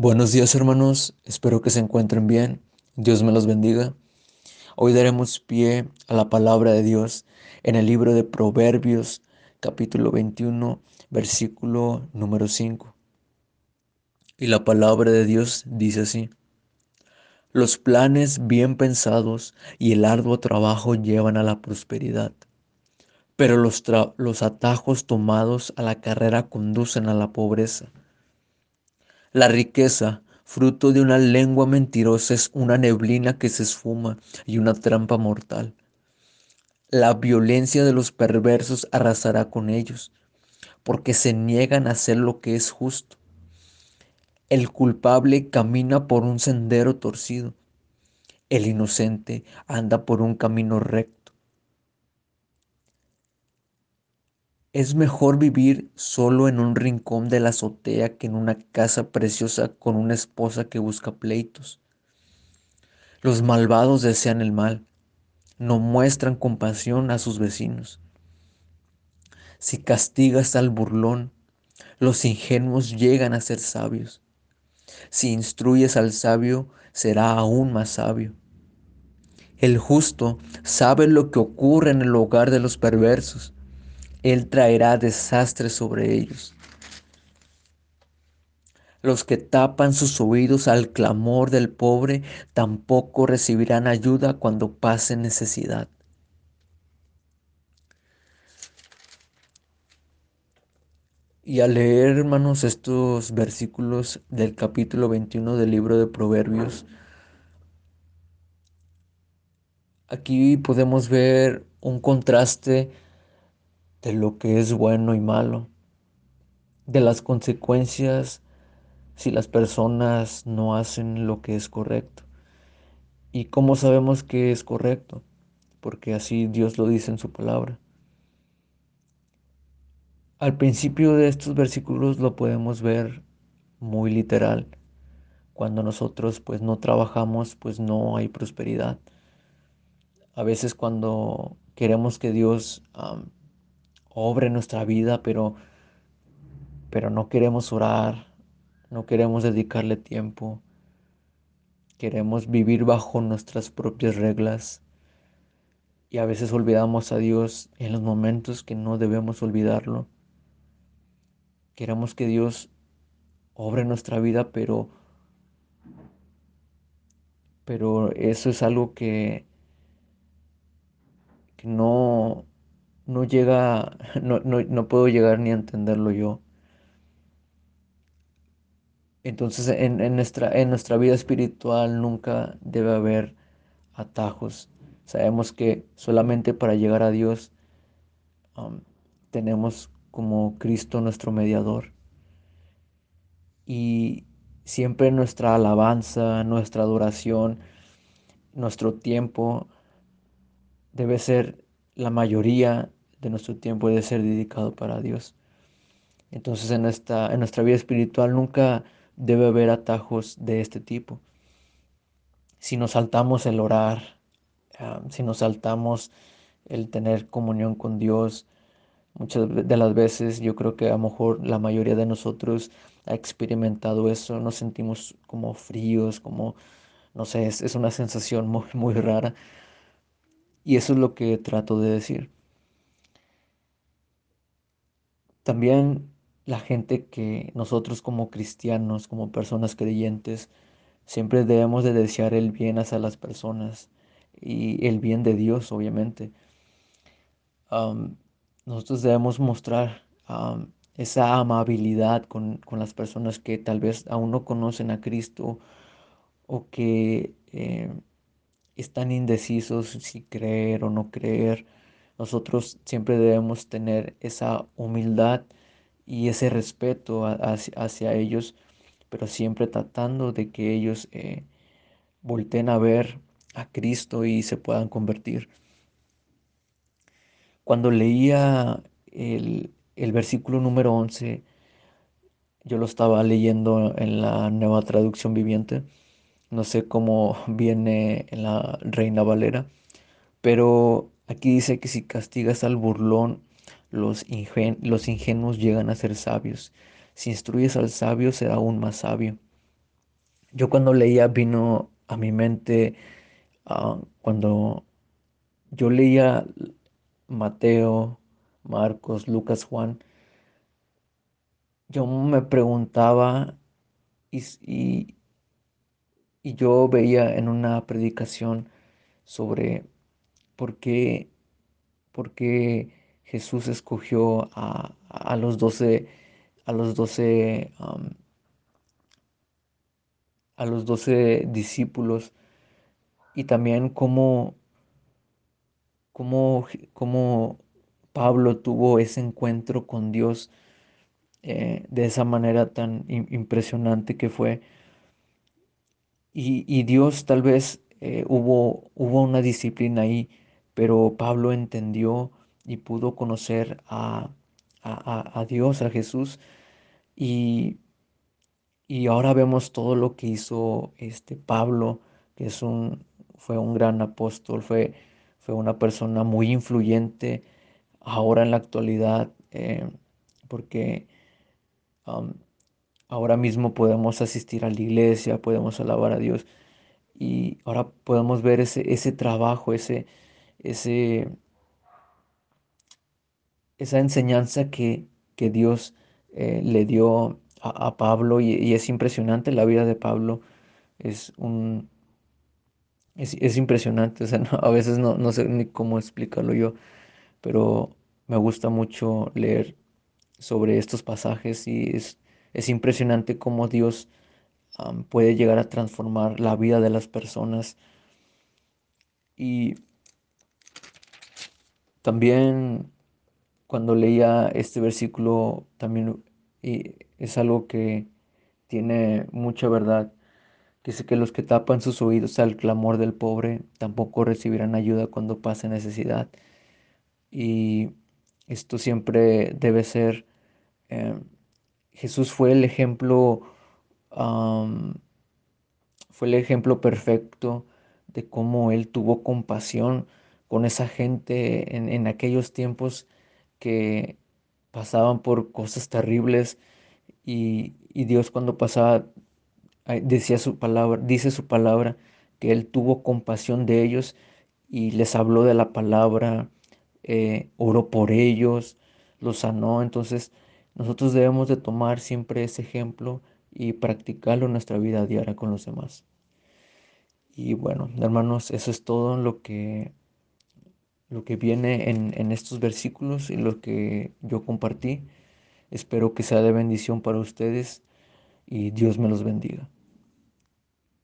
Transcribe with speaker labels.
Speaker 1: Buenos días hermanos, espero que se encuentren bien, Dios me los bendiga. Hoy daremos pie a la palabra de Dios en el libro de Proverbios capítulo 21 versículo número 5. Y la palabra de Dios dice así, los planes bien pensados y el arduo trabajo llevan a la prosperidad, pero los, los atajos tomados a la carrera conducen a la pobreza. La riqueza, fruto de una lengua mentirosa, es una neblina que se esfuma y una trampa mortal. La violencia de los perversos arrasará con ellos, porque se niegan a hacer lo que es justo. El culpable camina por un sendero torcido. El inocente anda por un camino recto. Es mejor vivir solo en un rincón de la azotea que en una casa preciosa con una esposa que busca pleitos. Los malvados desean el mal, no muestran compasión a sus vecinos. Si castigas al burlón, los ingenuos llegan a ser sabios. Si instruyes al sabio, será aún más sabio. El justo sabe lo que ocurre en el hogar de los perversos él traerá desastre sobre ellos. Los que tapan sus oídos al clamor del pobre tampoco recibirán ayuda cuando pase necesidad. Y al leer, hermanos, estos versículos del capítulo 21 del libro de Proverbios, aquí podemos ver un contraste de lo que es bueno y malo, de las consecuencias si las personas no hacen lo que es correcto. ¿Y cómo sabemos que es correcto? Porque así Dios lo dice en su palabra. Al principio de estos versículos lo podemos ver muy literal. Cuando nosotros pues no trabajamos, pues no hay prosperidad. A veces cuando queremos que Dios obre en nuestra vida, pero, pero no queremos orar, no queremos dedicarle tiempo, queremos vivir bajo nuestras propias reglas y a veces olvidamos a Dios en los momentos que no debemos olvidarlo. Queremos que Dios obre nuestra vida, pero pero eso es algo que, que no, no llega, no, no, puedo llegar ni a entenderlo yo. Entonces en, nuestra, en nuestra vida espiritual nunca debe haber atajos. Sabemos que solamente para llegar a Dios um, tenemos como Cristo nuestro mediador. Y siempre nuestra alabanza, nuestra adoración, nuestro tiempo debe ser la mayoría de nuestro tiempo debe ser dedicado para Dios. Entonces en, esta, en nuestra vida espiritual nunca debe haber atajos de este tipo. Si nos saltamos el orar, si nos saltamos el tener comunión con Dios, muchas de las veces yo creo que a lo mejor la mayoría de nosotros ha experimentado eso, nos sentimos como fríos, como, no sé, es, es una sensación muy, muy rara. Y eso es lo que trato de decir. También la gente que nosotros como cristianos, como personas creyentes, siempre debemos de desear el bien hacia las personas y el bien de Dios, obviamente. nosotros debemos mostrar esa amabilidad con, las personas que tal vez aún no conocen a Cristo o que eh, están indecisos si creer o no creer. Nosotros siempre debemos tener esa humildad y ese respeto hacia, ellos, pero siempre tratando de que ellos eh, volteen a ver a Cristo y se puedan convertir. Cuando leía el, el versículo número 11, yo lo estaba leyendo en la nueva traducción viviente, no sé cómo viene en la Reina Valera, pero Aquí dice que si castigas al burlón, los, los ingenuos llegan a ser sabios. Si instruyes al sabio, será aún más sabio. Yo cuando leía vino a mi mente ah, cuando yo leía Mateo, Marcos, Lucas, Juan, yo me preguntaba y, y, y yo veía en una predicación sobre por qué, por qué Jesús escogió a, a los doce, a los doce, a los doce discípulos y también cómo, cómo, cómo Pablo tuvo ese encuentro con Dios eh, de esa manera tan impresionante que fue. Y, y Dios tal vez eh, hubo, hubo una disciplina ahí, pero Pablo entendió y pudo conocer a, a, a Dios, a Jesús. Y, y ahora vemos todo lo que hizo este Pablo, que es un, fue un gran apóstol, fue, fue una persona muy influyente ahora en la actualidad, eh, porque um, ahora mismo podemos asistir a la iglesia, podemos alabar a Dios y ahora podemos ver ese, ese trabajo, ese, ese, esa enseñanza que, que Dios eh, le dio a, Pablo y, es impresionante la vida de Pablo. Es un... Es, es impresionante, a veces no, no sé ni cómo explicarlo yo, pero me gusta mucho leer sobre estos pasajes y es, es impresionante cómo Dios puede llegar a transformar la vida de las personas. Y también cuando leía este versículo, también y es algo que tiene mucha verdad, dice que los que tapan sus oídos al clamor del pobre tampoco recibirán ayuda cuando pase necesidad. Y esto siempre debe ser, eh, Jesús fue el ejemplo, fue el ejemplo perfecto de cómo Él tuvo compasión con esa gente en, en aquellos tiempos que pasaban por cosas terribles y, y Dios cuando pasaba decía su palabra, dice su palabra que Él tuvo compasión de ellos y les habló de la palabra, eh, oró por ellos, los sanó. Entonces nosotros debemos de tomar siempre ese ejemplo y practicarlo en nuestra vida diaria con los demás. Y bueno, hermanos, eso es todo lo que lo que viene en, en estos versículos y lo que yo compartí. Espero que sea de bendición para ustedes y Dios me los bendiga.